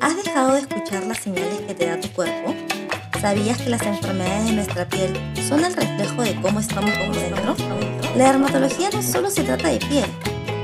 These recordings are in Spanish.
¿Has dejado de escuchar las señales que te da tu cuerpo? ¿Sabías que las enfermedades de nuestra piel son el reflejo de cómo estamos por dentro? La dermatología no solo se trata de piel.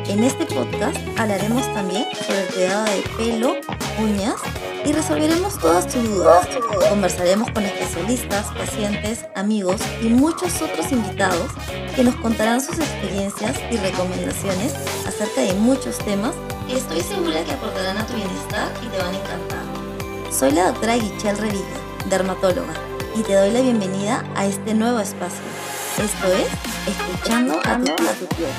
En este podcast hablaremos también sobre el cuidado de pelo, uñas y resolveremos todas tus dudas. Conversaremos con especialistas, pacientes, amigos y muchos otros invitados que nos contarán sus experiencias y recomendaciones acerca de muchos temas estoy segura que aportarán a tu bienestar y te van a encantar. Soy la doctora Guichel Revilla, dermatóloga, y te doy la bienvenida a este nuevo espacio. Esto es Escuchando a tu, piel.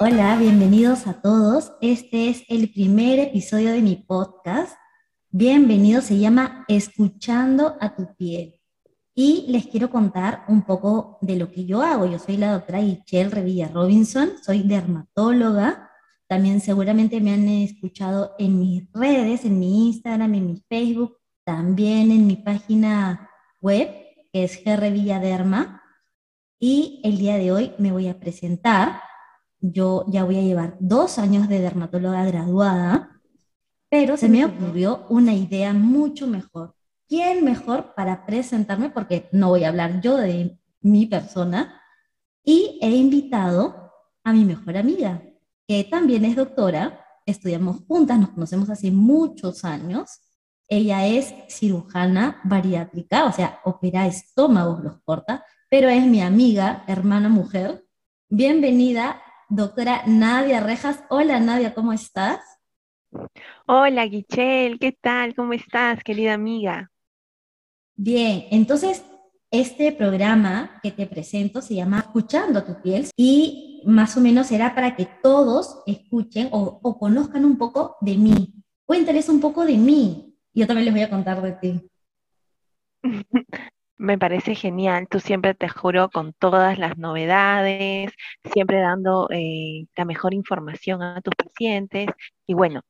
Hola, bienvenidos a todos. Este es el primer episodio de mi podcast. Bienvenido, se llama Escuchando a tu piel. Y les quiero contar un poco de lo que yo hago. Yo soy la doctora Michelle Revilla Robinson, soy dermatóloga. También seguramente me han escuchado en mis redes, en mi Instagram, en mi Facebook, también en mi página web, que es Derma. Y el día de hoy me voy a presentar. Yo ya voy a llevar dos años de dermatóloga graduada, pero se me ocurrió una idea mucho mejor ¿quién mejor para presentarme? Porque no voy a hablar yo de mi persona. Y he invitado a mi mejor amiga, que también es doctora. Estudiamos juntas, nos conocemos hace muchos años. Ella es cirujana bariátrica, o sea, opera estómagos, los corta, pero es mi amiga, hermana mujer. Bienvenida, doctora Nadia Rejas. Hola Nadia, ¿cómo estás? Hola Guichel, ¿qué tal? ¿Cómo estás, querida amiga? Bien, entonces este programa que te presento se llama Escuchando tu piel y más o menos será para que todos escuchen o, conozcan un poco de mí. Cuéntales un poco de mí. Yo también les voy a contar de ti. Me parece genial. Tú siempre te juro con todas las novedades, siempre dando eh, la mejor información a tus pacientes. Y bueno,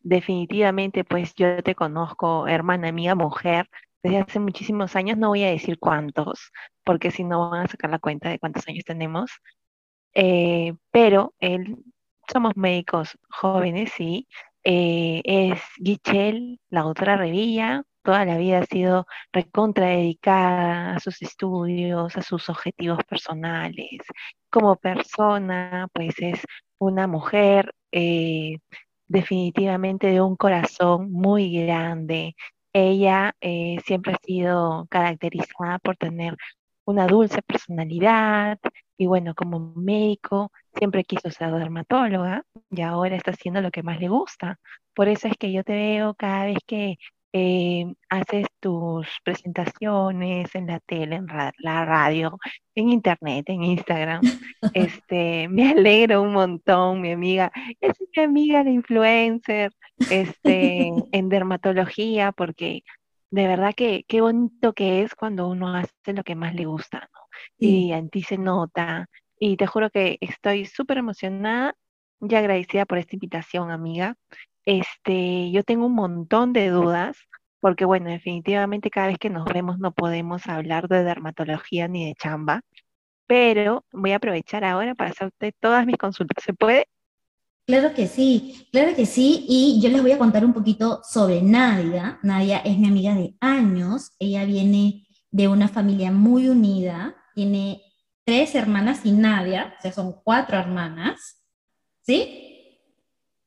definitivamente, pues yo te conozco, hermana mía, mujer, desde hace muchísimos años, no voy a decir cuántos, porque si no van a sacar la cuenta de cuántos años tenemos, eh, pero él, somos médicos jóvenes, sí, eh, es Guichel, la otra Revilla, toda la vida ha sido recontra dedicada a sus estudios, a sus objetivos personales. Como persona, pues es una mujer eh, definitivamente de un corazón muy grande, ella eh, siempre ha sido caracterizada por tener una dulce personalidad y bueno, como médico siempre quiso ser dermatóloga y ahora está haciendo lo que más le gusta. Por eso es que yo te veo cada vez que eh, haces tus presentaciones en la tele, en la radio, en internet, en Instagram. Este, me alegro un montón, mi amiga. Es mi amiga de influencer, este, en dermatología, porque de verdad que qué bonito que es cuando uno hace lo que más le gusta, ¿no? Y en ti se nota. Y te juro que estoy súper emocionada y agradecida por esta invitación, amiga. Este, yo tengo un montón de dudas, porque bueno, definitivamente cada vez que nos vemos no podemos hablar de dermatología ni de chamba, pero voy a aprovechar ahora para hacerte todas mis consultas. ¿Se puede? Claro que sí, claro que sí, y yo les voy a contar un poquito sobre Nadia. Nadia es mi amiga de años, ella viene de una familia muy unida, tiene tres hermanas y Nadia, o sea, son cuatro hermanas, ¿sí?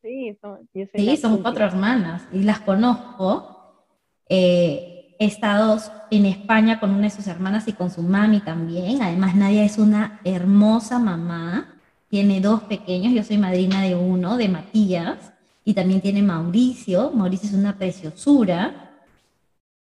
Sí, son, cuatro hermanas y las conozco. Eh, he estado en España con una de sus hermanas y con su mami también. Además, Nadia es una hermosa mamá. Tiene dos pequeños, yo soy madrina de uno, de Matías, y también tiene Mauricio. Mauricio es una preciosura.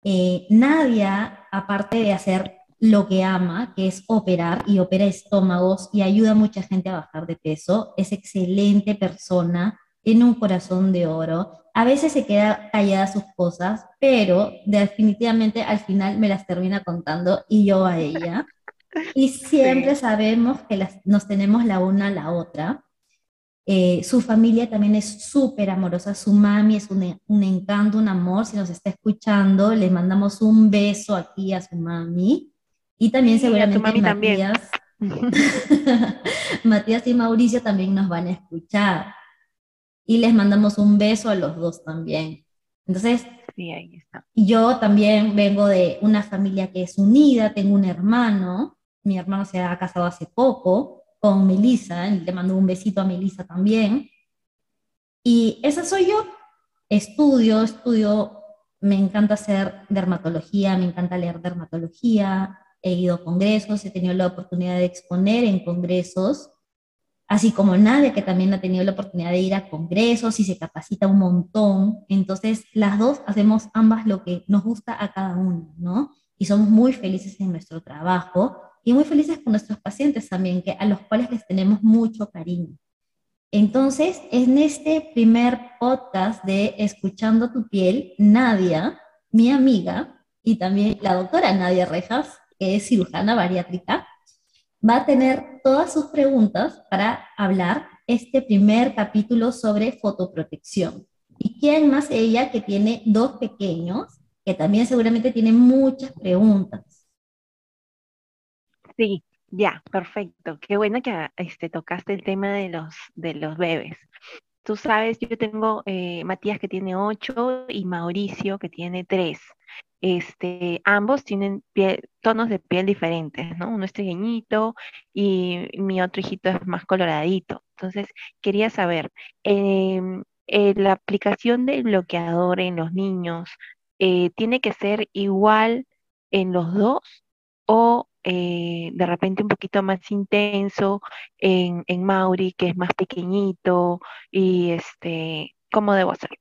Eh, Nadia, aparte de hacer lo que ama, que es operar y opera estómagos y ayuda a mucha gente a bajar de peso, es excelente persona, tiene un corazón de oro. A veces se queda callada sus cosas, pero definitivamente al final me las termina contando y yo a ella. Y siempre sabemos que nos tenemos la una a la otra. Eh, su familia también es súper amorosa. Su mami es un, un, encanto, un amor. Si nos está escuchando, le mandamos un beso aquí a su mami. Y también seguramente a Matías, Matías y Mauricio también nos van a escuchar. y les mandamos un beso a los dos también. Entonces, sí, ahí está. yo también vengo de una familia que es unida, tengo un hermano, mi hermano se ha casado hace poco con Melissa, le mando un besito a Melissa también. Y esa soy yo. Estudio, estudio, me encanta hacer dermatología, me encanta leer dermatología, he ido a congresos, he tenido la oportunidad de exponer en congresos, así como nadie que también ha tenido la oportunidad de ir a congresos y se capacita un montón. Entonces, las dos hacemos ambas lo que nos gusta a cada uno, ¿no? Y somos muy felices en nuestro trabajo y muy felices con nuestros pacientes también, que, a los cuales les tenemos mucho cariño. Entonces, en este primer podcast de Escuchando tu piel, Nadia, mi amiga, y también la doctora Nadia Rejas, que es cirujana bariátrica, va a tener todas sus preguntas para hablar este primer capítulo sobre fotoprotección. ¿Y quién más ella que tiene dos pequeños, que también seguramente tienen muchas preguntas? Sí, ya, perfecto. Qué bueno que este, tocaste el tema de los, de los bebés. Tú sabes, yo tengo eh, Matías que tiene ocho y Mauricio que tiene tres. Este, ambos tienen tonos de piel diferentes, ¿no? Uno es trigueñito y mi otro hijito es más coloradito. Entonces, quería saber, em, eh, la aplicación del bloqueador en los niños, eh, ¿tiene que ser igual en los dos o eh, de repente un poquito más intenso en, en Mauri, que es más pequeñito, y este, ¿cómo debo hacerlo?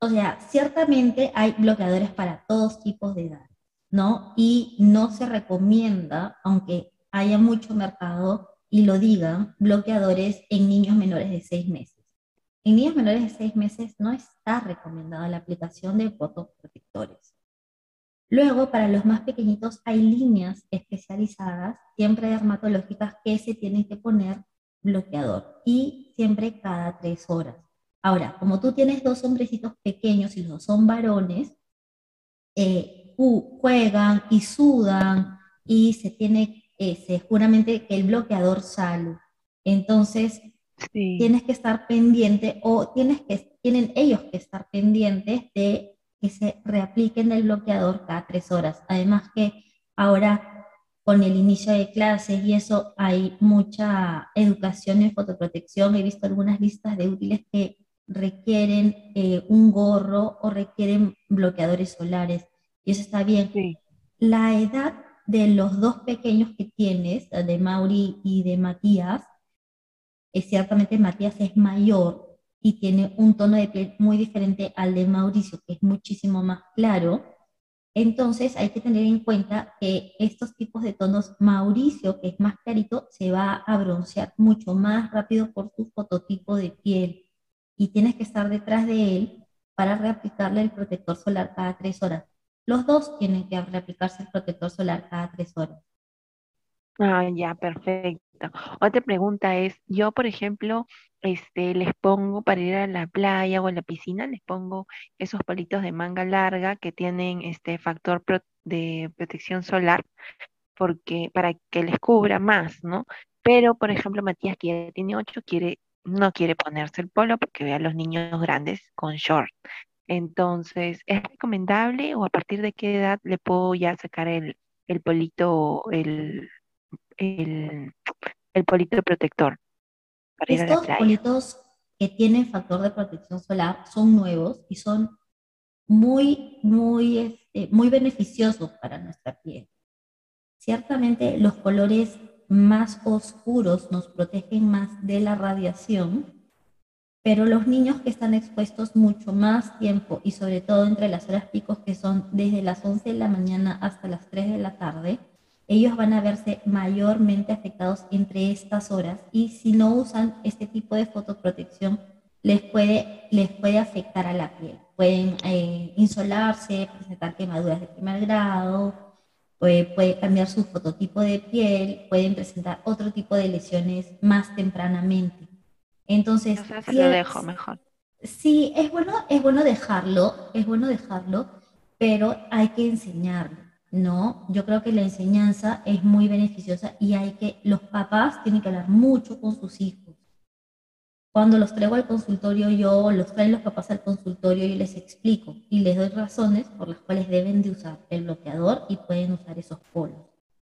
O sea, ciertamente hay bloqueadores para todos tipos de edad, ¿no? Y no se recomienda, aunque haya mucho mercado y lo digan, bloqueadores en niños menores de seis meses. En niños menores de seis meses no está recomendada la aplicación de fotoprotectores. Luego, para los más pequeñitos hay líneas especializadas, siempre dermatológicas, que se tienen que poner bloqueador y siempre cada tres horas. Ahora, como tú tienes dos hombrecitos pequeños y los dos son varones, eh, juegan y sudan y se tiene, eh, seguramente que el bloqueador sale. Entonces, tienes que estar pendiente o tienes que, tienen ellos que estar pendientes de que se reapliquen el bloqueador cada tres horas. Además que ahora con el inicio de clases y eso hay mucha educación en fotoprotección. He visto algunas listas de útiles que requieren eh, un gorro o requieren bloqueadores solares. Y eso está bien. La edad de los dos pequeños que tienes, de Mauri y de Matías, es ciertamente Matías es mayor y tiene un tono de piel muy diferente al de Mauricio, que es muchísimo más claro. Entonces hay que tener en cuenta que estos tipos de tonos, Mauricio, que es más clarito, se va a broncear mucho más rápido por su fototipo de piel y tienes que estar detrás de él para reaplicarle el protector solar cada tres horas. Los dos tienen que reaplicarse el protector solar cada tres horas. Ah, ya, perfecto. Otra pregunta es, yo, por ejemplo, este, les pongo para ir a la playa o a la piscina, les pongo esos palitos de manga larga que tienen este factor de protección solar, porque para que les cubra más, ¿no? Pero, por ejemplo, Matías, que ya tiene ocho, quiere no quiere ponerse el polo porque ve a los niños grandes con short. Entonces, ¿es recomendable o a partir de qué edad le puedo ya sacar el, el polito, el, el, el polito protector para ir a la playa? politos que tienen factor de protección solar son nuevos y son muy, muy, este, muy beneficiosos para nuestra piel. Ciertamente los colores más oscuros nos protegen más de la radiación, pero los niños que están expuestos mucho más tiempo y sobre todo entre las horas picos que son desde las 11 de la mañana hasta las 3 de la tarde, ellos van a verse mayormente afectados entre estas horas y si no usan este tipo de fotoprotección les puede, les puede afectar a la piel. Pueden eh, insolarse, presentar quemaduras de primer grado, puede, cambiar su fototipo de piel, pueden presentar otro tipo de lesiones más tempranamente. Entonces, lo dejo mejor. Sí, es bueno, es bueno dejarlo, es bueno dejarlo, pero hay que enseñarlo, ¿no? Yo creo que la enseñanza es muy beneficiosa y hay que, los papás tienen que hablar mucho con sus hijos. Cuando los traigo al consultorio yo, los traen los papás al consultorio, y les explico y les doy razones por las cuales deben de usar el bloqueador y pueden usar esos polos.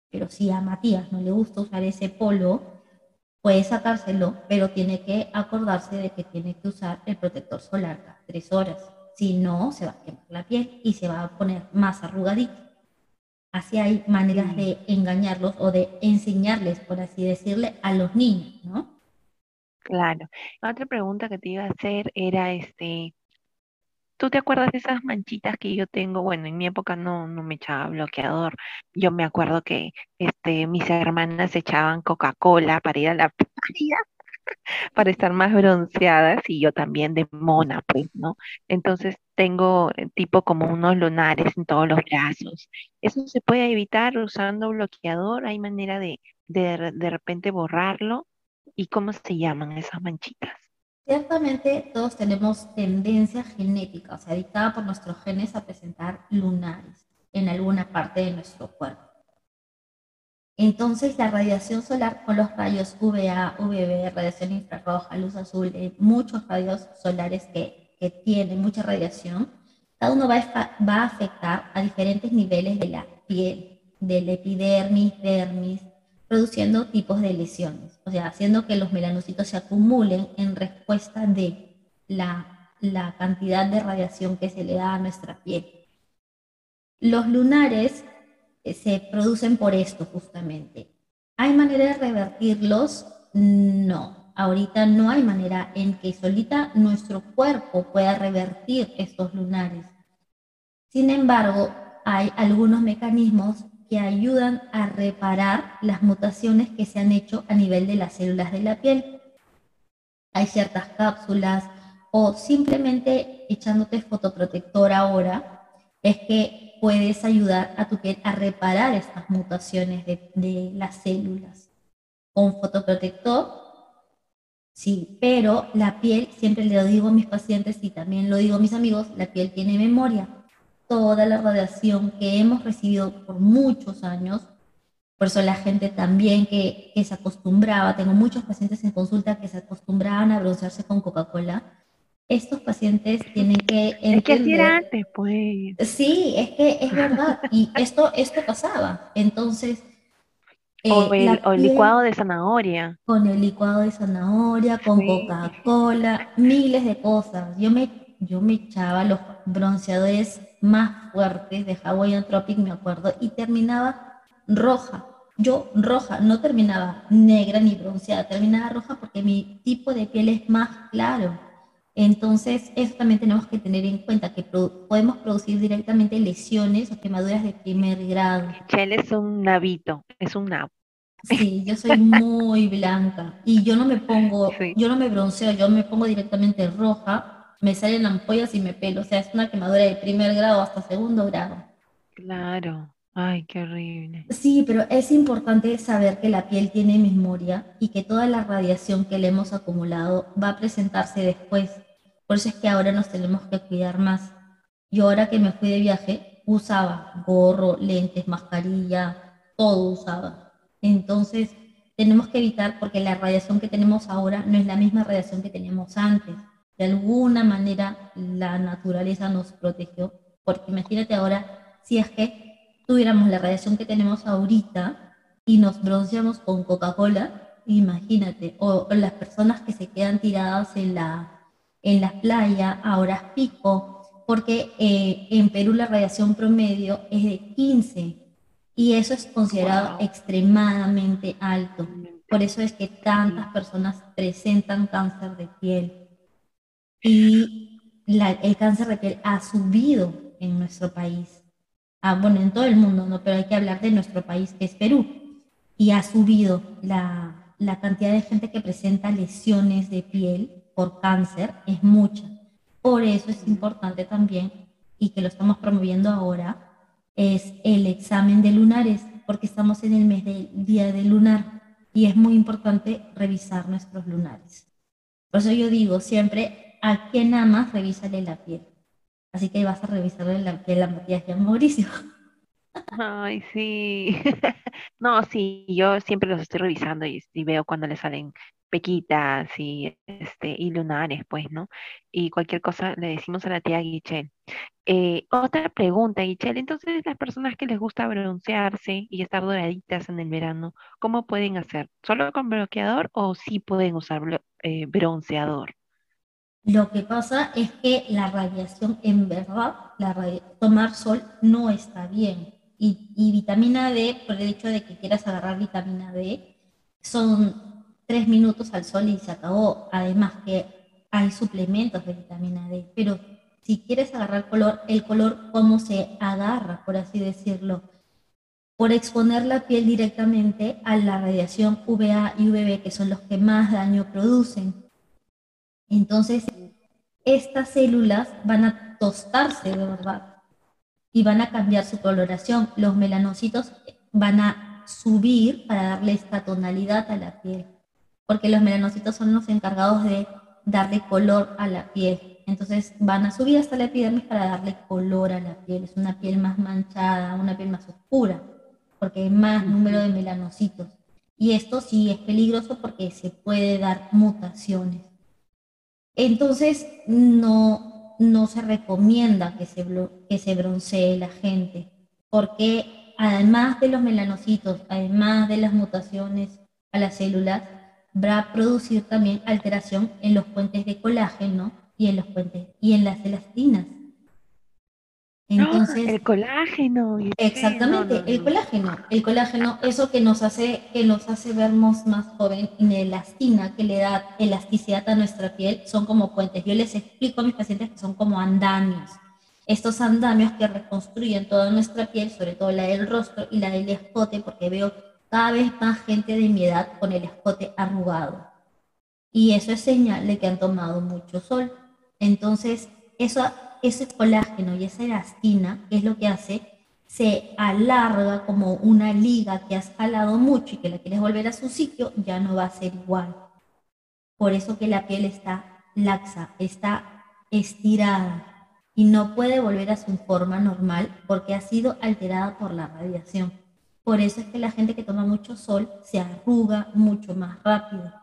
Pero si a Matías no le gusta usar ese polo, puede sacárselo, pero tiene que acordarse de que tiene que usar el protector solar cada tres horas. Si no, se va a quemar la piel y se va a poner más arrugadito. Así hay maneras de engañarlos o de enseñarles, por así decirle, a los niños, ¿no? Claro. Otra pregunta que te iba a hacer era, este, ¿tú te acuerdas de esas manchitas que yo tengo? Bueno, en mi época no, no me echaba bloqueador. Yo me acuerdo que, este, mis hermanas echaban Coca-Cola para ir a la playa, para estar más bronceadas y yo también de mona, pues, ¿no? Entonces tengo eh, tipo como unos lunares en todos los brazos. ¿Eso se puede evitar usando bloqueador? ¿Hay manera de, de, de repente borrarlo? ¿Y cómo se llaman esas manchitas? Ciertamente todos tenemos tendencia genética, o sea, dictada por nuestros genes a presentar lunares en alguna parte de nuestro cuerpo. Entonces, la radiación solar con los rayos UVA, UVB, radiación infrarroja, luz azul, eh, muchos rayos solares que, que, tienen mucha radiación, cada uno va a, va afectar a diferentes niveles de la piel, del epidermis, dermis, produciendo tipos de lesiones, o sea, haciendo que los melanocitos se acumulen en respuesta de la, la cantidad de radiación que se le da a nuestra piel. Los lunares se producen por esto justamente. ¿Hay manera de revertirlos? No, ahorita no hay manera en que solita nuestro cuerpo pueda revertir estos lunares. Sin embargo, hay algunos mecanismos que ayudan a reparar las mutaciones que se han hecho a nivel de las células de la piel. Hay ciertas cápsulas o simplemente echándote fotoprotector ahora, es que puedes ayudar a tu piel a reparar estas mutaciones de, de las células. Con fotoprotector, sí, pero la piel, siempre le lo digo a mis pacientes y también lo digo a mis amigos, la piel tiene memoria toda la radiación que hemos recibido por muchos años. Por eso la gente también que, que se acostumbraba, tengo muchos pacientes en consulta que se acostumbraban a broncearse con Coca-Cola. Estos pacientes tienen que entender... Es que así era antes, pues. Sí, es que es verdad. Y esto, esto pasaba. Entonces... o, eh, el, licuado de zanahoria. Con el licuado de zanahoria, con Coca-Cola, miles de cosas. Yo me, yo me echaba los bronceadores más fuertes de Hawaiian Tropic, me acuerdo, y terminaba roja. Yo roja, no terminaba negra ni bronceada, terminaba roja porque mi tipo de piel es más claro. Entonces, eso también tenemos que tener en cuenta, que podemos producir directamente lesiones o quemaduras de primer grado. Chel es un navito, es un nabo. Sí, yo soy muy blanca y yo no me pongo, yo no me bronceo, yo me pongo directamente roja me salen ampollas y me pelo. O sea, es una quemadura de primer grado hasta segundo grado. Claro. Ay, qué horrible. Sí, pero es importante saber que la piel tiene memoria y que toda la radiación que le hemos acumulado va a presentarse después. Por eso es que ahora nos tenemos que cuidar más. Yo ahora que me fui de viaje, usaba gorro, lentes, mascarilla, todo usaba. Entonces, tenemos que evitar porque la radiación que tenemos ahora no es la misma radiación que teníamos antes de alguna manera la naturaleza nos protegió, porque imagínate ahora si es que tuviéramos la radiación que tenemos ahorita y nos bronceamos con Coca-Cola, imagínate, o, las personas que se quedan tiradas en la, en la playa a horas pico, porque eh, en Perú la radiación promedio es de 15 y eso es considerado extremadamente alto. Por eso es que tantas personas presentan cáncer de piel y el cáncer de piel ha subido en nuestro país. Ah, bueno, en todo el mundo, ¿no? Pero hay que hablar de nuestro país, que es Perú. Y ha subido la, la cantidad de gente que presenta lesiones de piel por cáncer, es mucha. Por eso es importante también, y que lo estamos promoviendo ahora, es el examen de lunares, porque estamos en el mes del día del lunar y es muy importante revisar nuestros lunares. Por eso yo digo siempre, a quien amas, revísale la piel. Así que vas a revisarle la piel a Mauricio. Ay, sí. No, sí, yo siempre los estoy revisando y, veo cuando le salen pequitas y, este, y lunares, pues, ¿no? Y cualquier cosa le decimos a la tía Guichel. Eh, otra pregunta, Guichel, entonces las personas que les gusta broncearse y estar doraditas en el verano, ¿cómo pueden hacer? ¿Solo con bloqueador o sí pueden usar eh, bronceador? Lo que pasa es que la radiación, en verdad, la tomar sol no está bien. Y, y, vitamina D, por el hecho de que quieras agarrar vitamina D, son tres minutos al sol y se acabó. Además que hay suplementos de vitamina D, pero si quieres agarrar color, el color cómo se agarra, por así decirlo, por exponer la piel directamente a la radiación UVA y UVB, que son los que más daño producen. Entonces, estas células van a tostarse de verdad y van a cambiar su coloración. Los melanocitos van a subir para darle esta tonalidad a la piel porque los melanocitos son los encargados de darle color a la piel. Entonces van a subir hasta la epidermis para darle color a la piel. Es una piel más manchada, una piel más oscura, porque hay más número de melanocitos. Y esto sí es peligroso porque se puede dar mutaciones. Entonces no, no se recomienda que se, que se broncee la gente, porque además de los melanocitos, además de las mutaciones a las células, va a producir también alteración en los puentes de colágeno y en los puentes y en las elastinas. Entonces, el colágeno. Exactamente, el colágeno. El colágeno, eso que nos hace, que nos hace vernos más joven, y la elastina que le da elasticidad a nuestra piel, son como puentes. Yo les explico a mis pacientes que son como andamios. Estos andamios que reconstruyen toda nuestra piel, sobre todo la del rostro y la del escote, porque veo cada vez más gente de mi edad con el escote arrugado. Y eso es señal de que han tomado mucho sol. Entonces, eso, ese colágeno y esa elastina, ¿qué es lo que hace? Se alarga como una liga que has jalado mucho y que la quieres volver a su sitio, ya no va a ser igual. Por eso que la piel está laxa, está estirada y no puede volver a su forma normal porque ha sido alterada por la radiación. Por eso es que la gente que toma mucho sol se arruga mucho más rápido.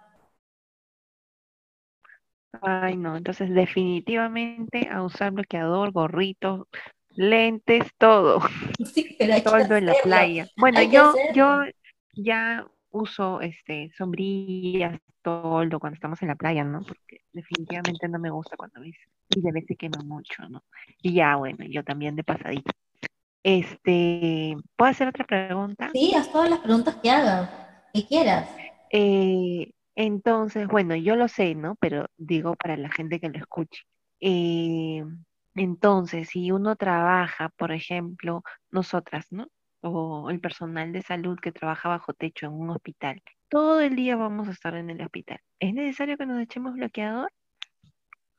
Ay, no, entonces definitivamente a usar bloqueador, gorritos, lentes, todo. Sí, pero hay todo en la playa. Bueno, yo, yo ya uso este sombrillas, todo cuando estamos en la playa, ¿no? Porque definitivamente no me gusta cuando ves y de vez se quema mucho, ¿no? Y ya, bueno, yo también de pasadita. Este, ¿puedo hacer otra pregunta? Sí, haz todas las preguntas que hagas, que quieras. Eh, entonces, bueno, yo lo sé, ¿no? Pero digo para la gente que lo escuche. Eh, entonces, si uno trabaja, por ejemplo, nosotras, ¿no? O el personal de salud que trabaja bajo techo en un hospital, todo el día vamos a estar en el hospital. ¿Es necesario que nos echemos bloqueador?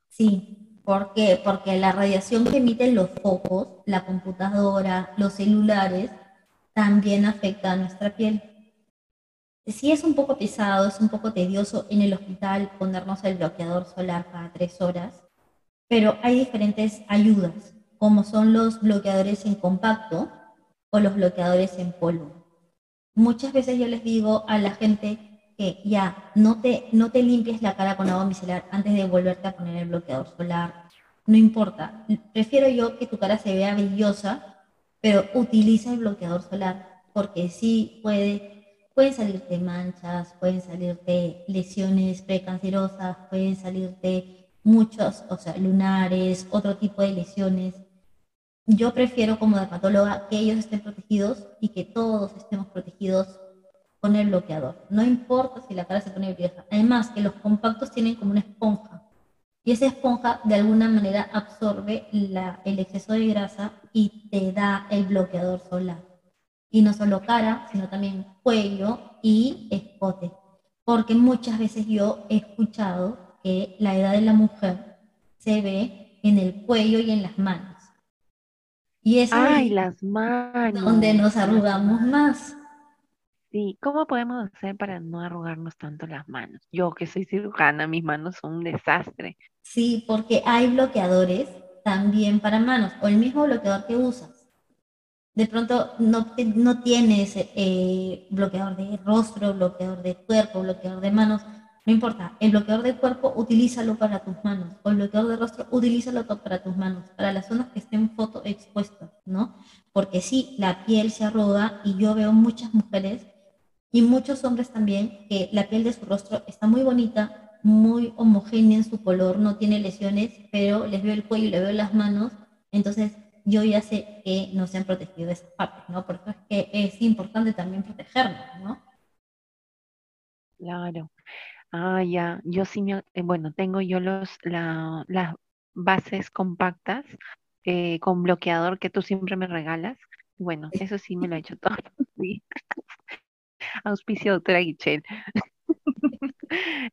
Sí, ¿Por qué? Porque la radiación que emiten los focos, la computadora, los celulares, también afecta a nuestra piel. Sí es un poco pesado, es un poco tedioso en el hospital ponernos el bloqueador solar cada tres horas, pero hay diferentes ayudas, como son los bloqueadores en compacto o los bloqueadores en polvo. Muchas veces yo les digo a la gente que ya no te, no te limpies la cara con agua micelar antes de volverte a poner el bloqueador solar. No importa. Prefiero yo que tu cara se vea brillosa, pero utiliza el bloqueador solar, porque sí puede, pueden salirte manchas, pueden salirte lesiones precancerosas, pueden salirte muchos, o sea, lunares, otro tipo de lesiones. Yo prefiero como dermatóloga que ellos estén protegidos y que todos estemos protegidos con el bloqueador. No importa si la cara se pone vieja. Además, que los compactos tienen como una esponja. Y esa esponja de alguna manera absorbe el exceso de grasa y te da el bloqueador solar. Y no solo cara, sino también cuello y escote. Porque muchas veces yo he escuchado que la edad de la mujer se ve en el cuello y en las manos. Y es Ay, las manos. donde nos arrugamos más. Sí, ¿cómo podemos hacer para no arrugarnos tanto las manos? Yo que soy cirujana, mis manos son un desastre. Sí, porque hay bloqueadores también para manos, o el mismo bloqueador que usas. De pronto no, no tienes eh, bloqueador de rostro, bloqueador de cuerpo, bloqueador de manos, no importa, el bloqueador de cuerpo, utilízalo para tus manos, o el bloqueador de rostro, utilízalo para tus manos, para las zonas que estén foto expuestas, ¿no? Porque sí, la piel se arruga y yo veo muchas mujeres y muchos hombres también que la piel de su rostro está muy bonita, muy homogénea en su color, no tiene lesiones, pero les veo el cuello y les veo las manos, entonces yo ya sé que no se han protegido esas partes, ¿no? Por eso es que es importante también protegernos, ¿no? Claro. Ah, ya, yo sí, me, eh, bueno, tengo yo los, la, las bases compactas eh, con bloqueador que tú siempre me regalas. Bueno, eso sí me lo he hecho todo. Sí. Auspicio doctora Guichel.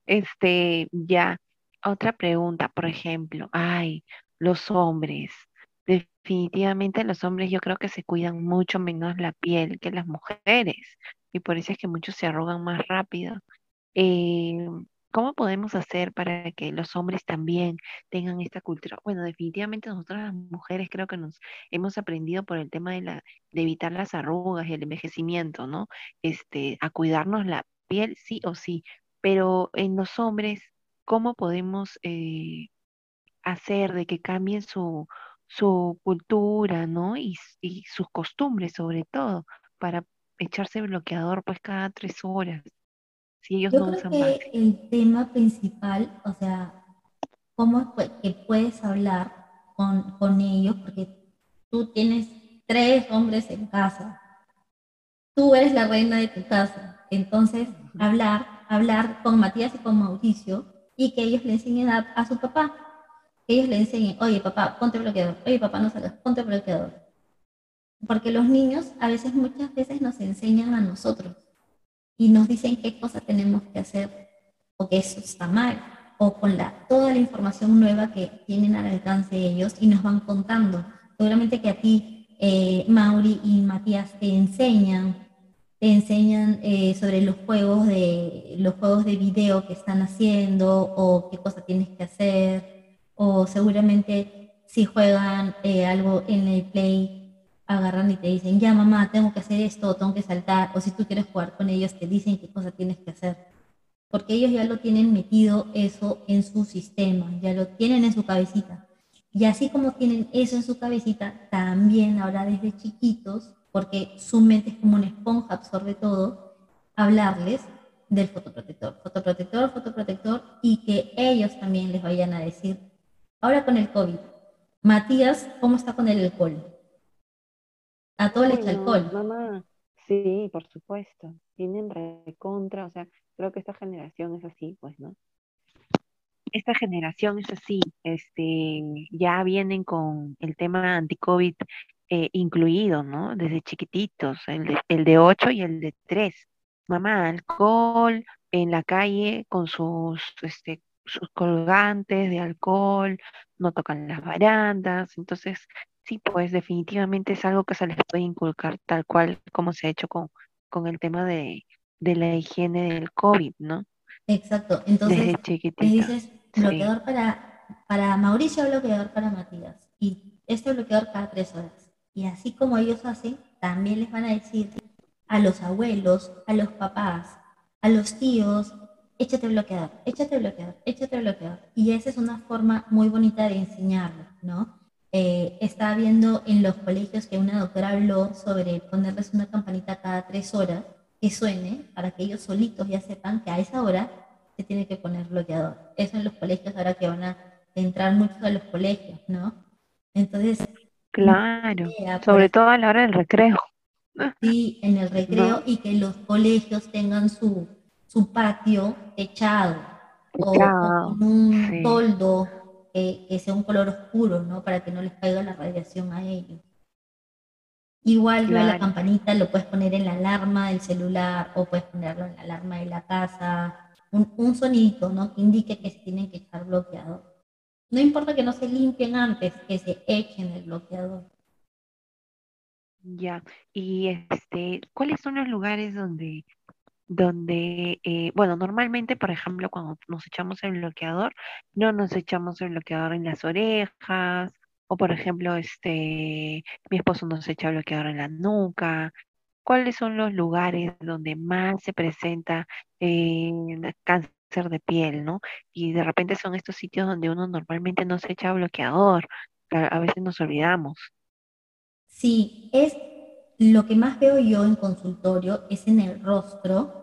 Este, ya, otra pregunta, por ejemplo, ay, los hombres. Definitivamente los hombres yo creo que se cuidan mucho menos la piel que las mujeres y por eso es que muchos se arrugan más rápido. Eh, ¿cómo podemos hacer para que los hombres también tengan esta cultura? Bueno, definitivamente nosotras las mujeres creo que nos hemos aprendido por el tema de, la, de evitar las arrugas y el envejecimiento, ¿no? Este, a cuidarnos la piel sí o sí, pero en los hombres, ¿cómo podemos eh, hacer de que cambien su, su cultura, ¿no? Y, y sus costumbres sobre todo, para echarse bloqueador pues cada tres horas. Si ellos Yo no creo usan que base. el tema principal, o sea, cómo es que puedes hablar con, con ellos, porque tú tienes tres hombres en casa, tú eres la reina de tu casa, entonces hablar, hablar con Matías y con Mauricio y que ellos le enseñen a, a su papá, ellos le enseñen, oye papá, ponte bloqueador, oye papá, no salgas, ponte bloqueador. Porque los niños a veces, muchas veces nos enseñan a nosotros y nos dicen qué cosa tenemos que hacer o que eso está mal, o con la, toda la información nueva que tienen al alcance de ellos y nos van contando. Seguramente que a ti, eh, Mauri y Matías, te enseñan, te enseñan eh, sobre los juegos, de, los juegos de video que están haciendo o qué cosa tienes que hacer, o seguramente si juegan eh, algo en el play agarran y te dicen, ya mamá, tengo que hacer esto, tengo que saltar, o si tú quieres jugar con ellos, te dicen qué cosa tienes que hacer. Porque ellos ya lo tienen metido eso en su sistema, ya lo tienen en su cabecita. Y así como tienen eso en su cabecita, también ahora desde chiquitos, porque su mente es como una esponja, absorbe todo, hablarles del fotoprotector, fotoprotector, fotoprotector, y que ellos también les vayan a decir, ahora con el COVID, Matías, ¿cómo está con el alcohol? A todo le echa alcohol. mamá, sí, por supuesto. Tienen recontra, o sea, creo que esta generación es así, pues, ¿no? Esta generación es así, este, ya vienen con el tema anti-COVID eh, incluido, ¿no? Desde chiquititos, el de, el de 8 y el de 3. Mamá, alcohol en la calle con sus, este, sus colgantes de alcohol, no tocan las barandas, entonces sí, pues definitivamente es algo que se les puede inculcar tal cual como se ha hecho con, con el tema de, de la higiene del COVID, ¿no? Exacto. Entonces, chiquitita, dices sí, bloqueador para, para Mauricio, bloqueador para Matías. Y este bloqueador cada tres horas. Y así como ellos hacen, también les van a decir a los abuelos, a los papás, a los tíos, échate bloqueador, échate bloqueador, échate bloqueador. Y esa es una forma muy bonita de enseñarlo, ¿no? Eh, estaba viendo en los colegios que una doctora habló sobre ponerles una campanita cada tres horas que suene para que ellos solitos ya sepan que a esa hora se tiene que poner bloqueador. Eso en los colegios ahora que van a entrar muchos a los colegios, ¿no? Entonces, claro, idea, sobre todo a la hora del recreo, sí, en el recreo ¿no? y que los colegios tengan su, su patio techado o, con un sí, toldo que, que sea un color oscuro, ¿no? Para que no les caiga la radiación a ellos. Igual la campanita lo puedes poner en la alarma del celular o puedes ponerlo en la alarma de la casa. Un, un sonidito, ¿no? Que indique que se tienen que echar bloqueador. No importa que no se limpien antes, que se echen el bloqueador. Ya, y este, ¿cuáles son los lugares donde donde, eh, bueno, normalmente, por ejemplo, cuando nos echamos el bloqueador, no nos echamos el bloqueador en las orejas, o por ejemplo, este, mi esposo nos echa bloqueador en la nuca. ¿Cuáles son los lugares donde más se presenta eh, cáncer de piel, ¿no? Y de repente son estos sitios donde uno normalmente no se echa bloqueador, a veces nos olvidamos. Sí, es lo que más veo yo en consultorio es en el rostro,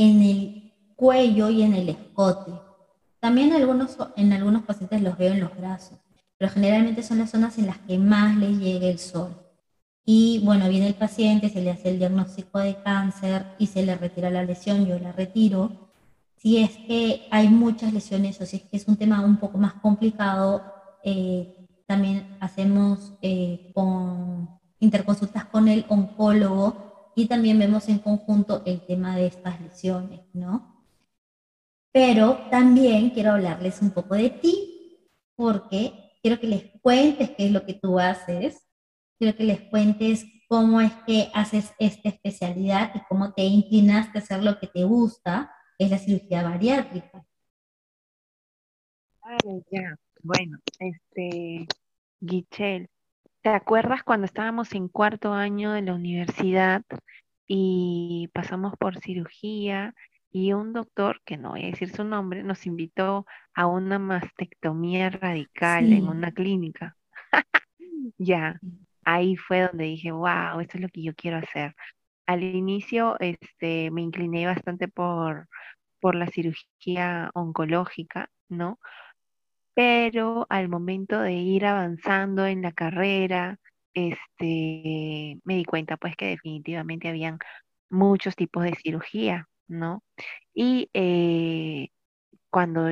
en el cuello y en el escote. También algunos, en algunos pacientes los veo en los brazos, pero generalmente son las zonas en las que más les llega el sol. Y bueno, viene el paciente, se le hace el diagnóstico de cáncer y se le retira la lesión, yo la retiro. Si es que hay muchas lesiones o si es que es un tema un poco más complicado, eh, también hacemos eh, con interconsultas con el oncólogo y también vemos en conjunto el tema de estas lesiones, ¿no? Pero también quiero hablarles un poco de ti, porque quiero que les cuentes qué es lo que tú haces, quiero que les cuentes cómo es que haces esta especialidad y cómo te inclinaste a hacer lo que te gusta, que es la cirugía bariátrica. Ya. Bueno, este, Guichel, ¿te acuerdas cuando estábamos en cuarto año de la universidad y pasamos por cirugía y un doctor, que no voy a decir su nombre, nos invitó a una mastectomía radical en una clínica? Ya, ahí fue donde dije, wow, esto es lo que yo quiero hacer. Al inicio, este, me incliné bastante por, por la cirugía oncológica, ¿no? Pero al momento de ir avanzando en la carrera, este, me di cuenta pues que definitivamente habían muchos tipos de cirugía, ¿no? Y eh, cuando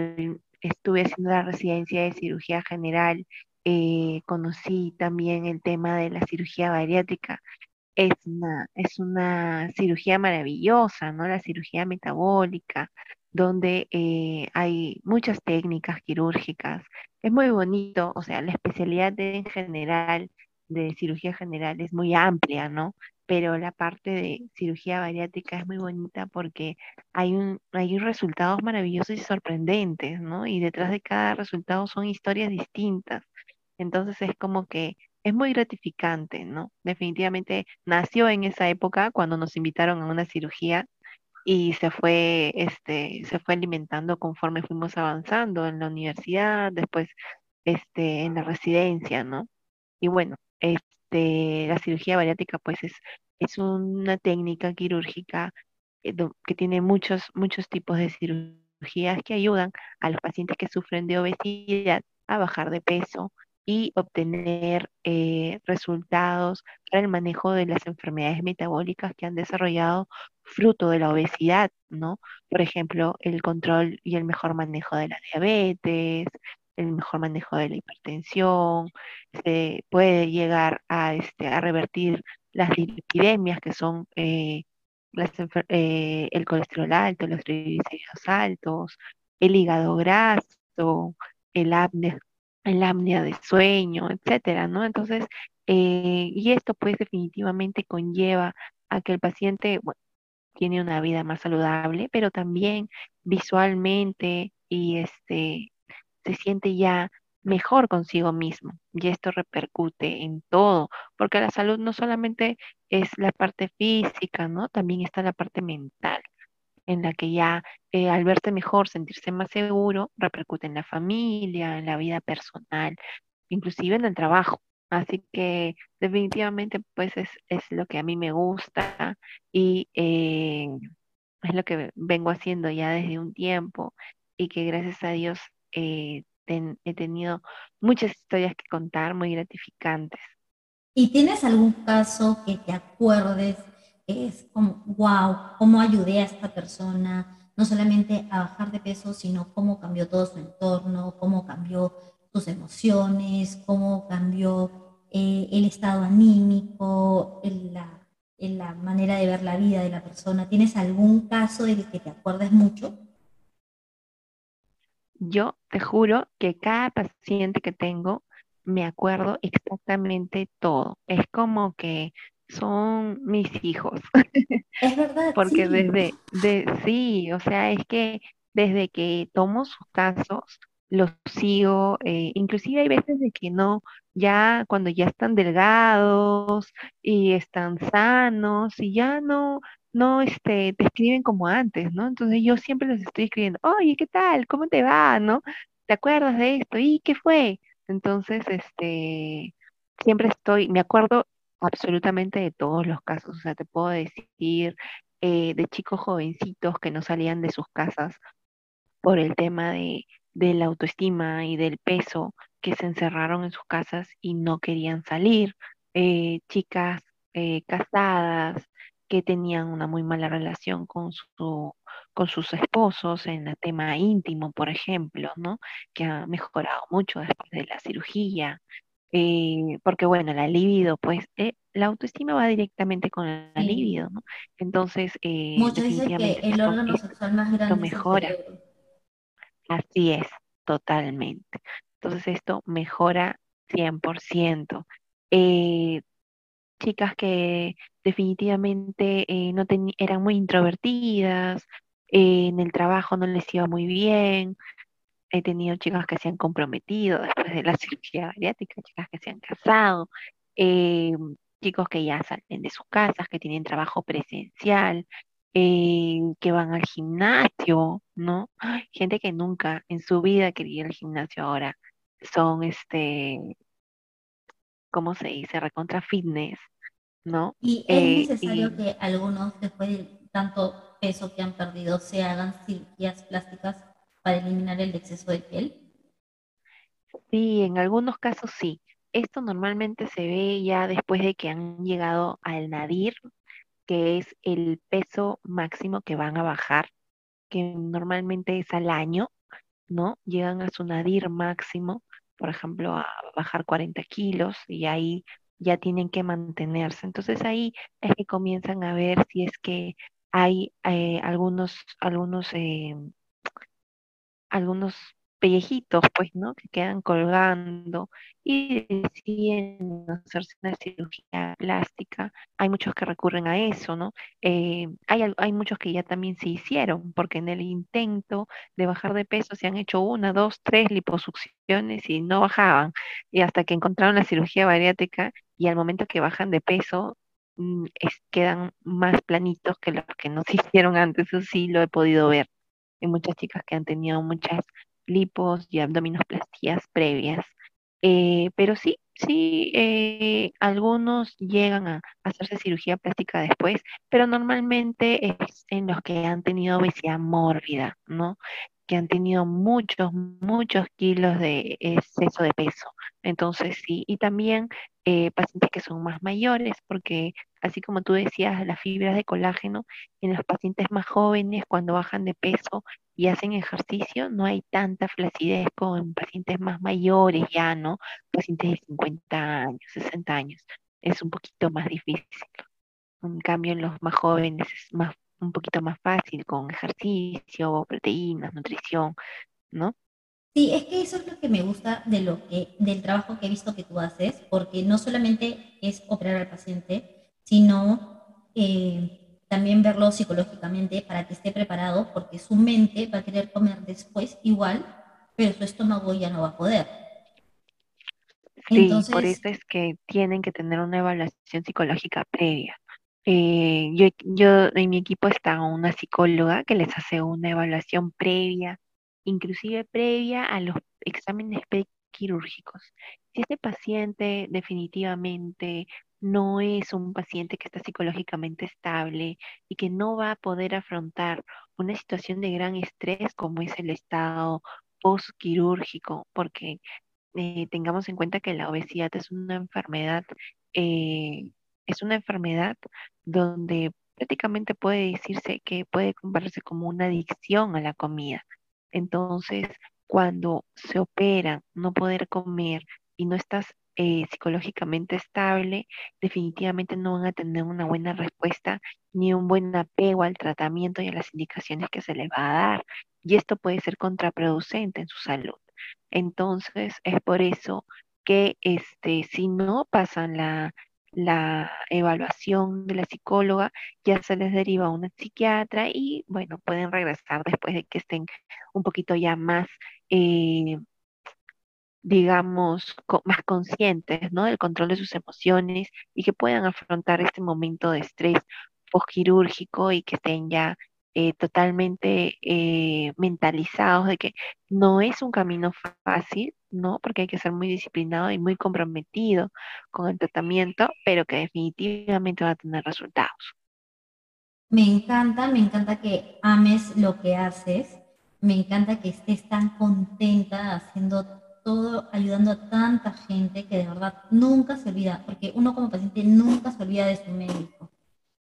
estuve haciendo la residencia de cirugía general, eh, conocí también el tema de la cirugía bariátrica. Es una, es una cirugía maravillosa, ¿no? La cirugía metabólica, donde eh, hay muchas técnicas quirúrgicas. Es muy bonito, o sea, la especialidad en general, de cirugía general, es muy amplia, ¿no? Pero la parte de cirugía bariátrica es muy bonita porque hay, un, hay resultados maravillosos y sorprendentes, ¿no? Y detrás de cada resultado son historias distintas. Entonces es como que es muy gratificante, ¿no? Definitivamente nació en esa época cuando nos invitaron a una cirugía y se fue, este, se fue alimentando conforme fuimos avanzando en la universidad, después este, en la residencia, ¿no? Y bueno, este, la cirugía bariátrica pues es, es una técnica quirúrgica eh, que tiene muchos, muchos tipos de cirugías que ayudan a los pacientes que sufren de obesidad a bajar de peso, y obtener eh, resultados para el manejo de las enfermedades metabólicas que han desarrollado fruto de la obesidad, ¿no? Por ejemplo, el control y el mejor manejo de la diabetes, el mejor manejo de la hipertensión, se puede llegar a, este, a revertir las lipidemias que son eh, eh, el colesterol alto, los triglicéridos altos, el hígado graso, el apnea el apnea de sueño, etcétera, ¿no? Entonces, eh, y esto pues definitivamente conlleva a que el paciente, bueno, tiene una vida más saludable, pero también visualmente y este se siente ya mejor consigo mismo. Y esto repercute en todo, porque la salud no solamente es la parte física, ¿no? También está la parte mental en la que ya eh, al verse mejor, sentirse más seguro, repercute en la familia, en la vida personal, inclusive en el trabajo. Así que definitivamente pues es, lo que a mí me gusta y eh, es lo que vengo haciendo ya desde un tiempo y que gracias a Dios eh, he tenido muchas historias que contar muy gratificantes. ¿Y tienes algún caso que te acuerdes es como, wow, cómo ayudé a esta persona, no solamente a bajar de peso, sino cómo cambió todo su entorno, cómo cambió sus emociones, cómo cambió eh, el estado anímico, la, la manera de ver la vida de la persona. ¿Tienes algún caso del que te acuerdes mucho? Yo te juro que cada paciente que tengo me acuerdo exactamente todo. Es como que son mis hijos. Es verdad. Porque desde, de, sí, o sea, es que desde que tomo sus casos, los sigo, eh, inclusive hay veces de que no, ya cuando ya están delgados y están sanos y ya no, no este, te escriben como antes, ¿no? Entonces yo siempre les estoy escribiendo, oye, ¿qué tal? ¿Cómo te va? ¿No? ¿Te acuerdas de esto? ¿Y qué fue? Entonces, este, siempre estoy, me acuerdo absolutamente de todos los casos, o sea, te puedo decir eh, de chicos jovencitos que no salían de sus casas por el tema de, de la autoestima y del peso, que se encerraron en sus casas y no querían salir, eh, chicas eh, casadas que tenían una muy mala relación con su con sus esposos en el tema íntimo, por ejemplo, ¿no? Que ha mejorado mucho después de la cirugía, eh, porque bueno, la libido, pues eh, la autoestima va directamente con la Sí. libido, ¿no? Entonces, eh, Muchos dicen que el órgano sexual más grande es el mejora, así es, totalmente. Entonces esto mejora 100%. Eh, chicas que definitivamente eh, no eran muy introvertidas, eh, en el trabajo no les iba muy bien, He tenido chicas que se han comprometido después de la cirugía bariátrica, chicas que se han casado, eh, chicos que ya salen de sus casas, que tienen trabajo presencial, eh, que van al gimnasio, ¿no? Gente que nunca en su vida quería ir al gimnasio ahora. Son, este, ¿cómo se dice? Recontra fitness, ¿no? Y es Eh, necesario y que algunos, después de tanto peso que han perdido, se hagan cirugías plásticas para eliminar el exceso de piel. sí, en algunos casos sí. Esto normalmente se ve ya después de que han llegado al nadir que es el peso máximo que van a bajar, que normalmente es al año, ¿no? Llegan a su nadir máximo, por ejemplo, a bajar 40 kilos y ahí ya tienen que mantenerse. Entonces ahí es que comienzan a ver si es que hay eh, algunos, algunos eh, algunos pellejitos, pues, ¿no? Que quedan colgando y deciden hacerse una cirugía plástica. Hay muchos que recurren a eso, ¿no? Eh, hay, hay muchos que ya también se hicieron, porque en el intento de bajar de peso se han hecho una, dos, tres liposucciones y no bajaban. Y hasta que encontraron la cirugía bariátrica y al momento que bajan de peso, mm, quedan más planitos que los que no se hicieron antes. Eso sí lo he podido ver. Hay muchas chicas que han tenido muchas lipos y abdominoplastías previas. Eh, pero sí, sí, eh, algunos llegan a hacerse cirugía plástica después, pero normalmente es en los que han tenido obesidad mórbida, ¿no? Que han tenido muchos, muchos kilos de exceso de peso. Entonces, sí, y también eh, pacientes que son más mayores, porque así como tú decías, las fibras de colágeno en los pacientes más jóvenes, cuando bajan de peso, y hacen ejercicio, no hay tanta flacidez como en pacientes más mayores ya, ¿no? Pacientes de 50 años, 60 años. Es un poquito más difícil. En cambio, en los más jóvenes es más, un poquito más fácil con ejercicio, proteínas, nutrición, ¿no? Sí, es que eso es lo que me gusta de lo que, del trabajo que he visto que tú haces, porque no solamente es operar al paciente, sino eh, también verlo psicológicamente para que esté preparado, porque su mente va a querer comer después igual, pero su estómago ya no va a poder. Sí, por Entonces, eso es que tienen que tener una evaluación psicológica previa. Eh, yo, yo en mi equipo está una psicóloga que les hace una evaluación previa, inclusive previa a los exámenes quirúrgicos. Si este paciente definitivamente no es un paciente que está psicológicamente estable y que no va a poder afrontar una situación de gran estrés como es el estado postquirúrgico, porque eh, tengamos en cuenta que la obesidad es una enfermedad, eh, es una enfermedad donde prácticamente puede decirse que puede compararse como una adicción a la comida. Entonces, cuando se opera no poder comer y no estás eh, psicológicamente estable, definitivamente no van a tener una buena respuesta ni un buen apego al tratamiento y a las indicaciones que se les va a dar. Y esto puede ser contraproducente en su salud. Entonces, es por eso que este, si no pasan la, la evaluación de la psicóloga, ya se les deriva a una psiquiatra y, bueno, pueden regresar después de que estén un poquito ya más, eh, digamos, más conscientes, ¿no? Del control de sus emociones y que puedan afrontar este momento de estrés postquirúrgico y que estén ya eh, totalmente eh, mentalizados de que no es un camino fácil, ¿no? Porque hay que ser muy disciplinado y muy comprometido con el tratamiento, pero que definitivamente va a tener resultados. Me encanta, me encanta que ames lo que haces, me encanta que estés tan contenta haciendo todo, ayudando a tanta gente que de verdad nunca se olvida, porque uno como paciente nunca se olvida de su médico.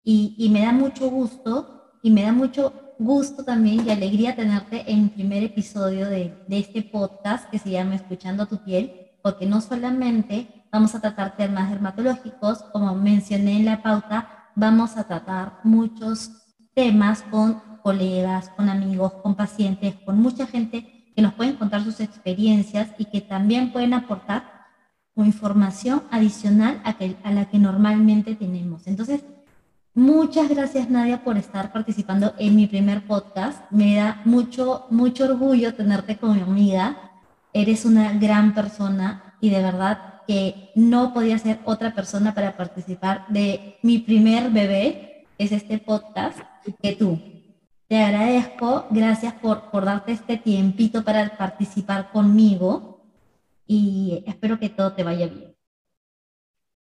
Y, y me da mucho gusto y me da mucho gusto también y alegría tenerte en el primer episodio de, de este podcast que se llama Escuchando tu piel, porque no solamente vamos a tratar temas dermatológicos, como mencioné en la pauta, vamos a tratar muchos temas con colegas, con amigos, con pacientes, con mucha gente que nos pueden contar sus experiencias y que también pueden aportar información adicional a, que, a la que normalmente tenemos. Entonces, Muchas gracias Nadia por estar participando en mi primer podcast. Me da mucho, mucho orgullo tenerte como amiga. Eres una gran persona y de verdad que no podía ser otra persona para participar de mi primer bebé, es este podcast, que tú. Te agradezco, gracias por, por darte este tiempito para participar conmigo y espero que todo te vaya bien.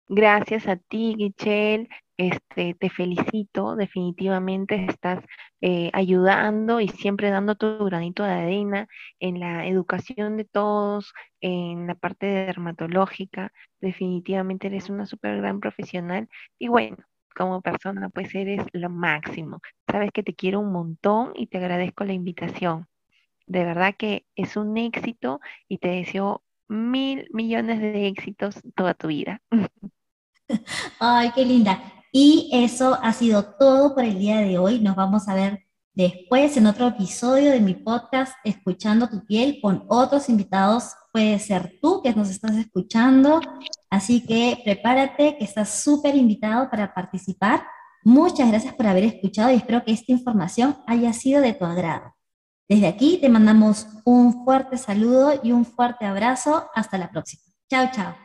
Gracias a ti, Gichel. Este, te felicito, definitivamente estás eh, ayudando y siempre dando tu granito de arena en la educación de todos, en la parte dermatológica. Definitivamente eres una súper gran profesional y bueno, como persona pues eres lo máximo. Sabes que te quiero un montón y te agradezco la invitación. De verdad que es un éxito y te deseo mil millones de éxitos toda tu vida. Ay, qué linda. Y eso ha sido todo por el día de hoy. Nos vamos a ver después en otro episodio de mi podcast Escuchando tu piel con otros invitados. Puede ser tú que nos estás escuchando. Así que prepárate, que estás súper invitado para participar. Muchas gracias por haber escuchado y espero que esta información haya sido de tu agrado. Desde aquí te mandamos un fuerte saludo y un fuerte abrazo. Hasta la próxima. Chao, chao.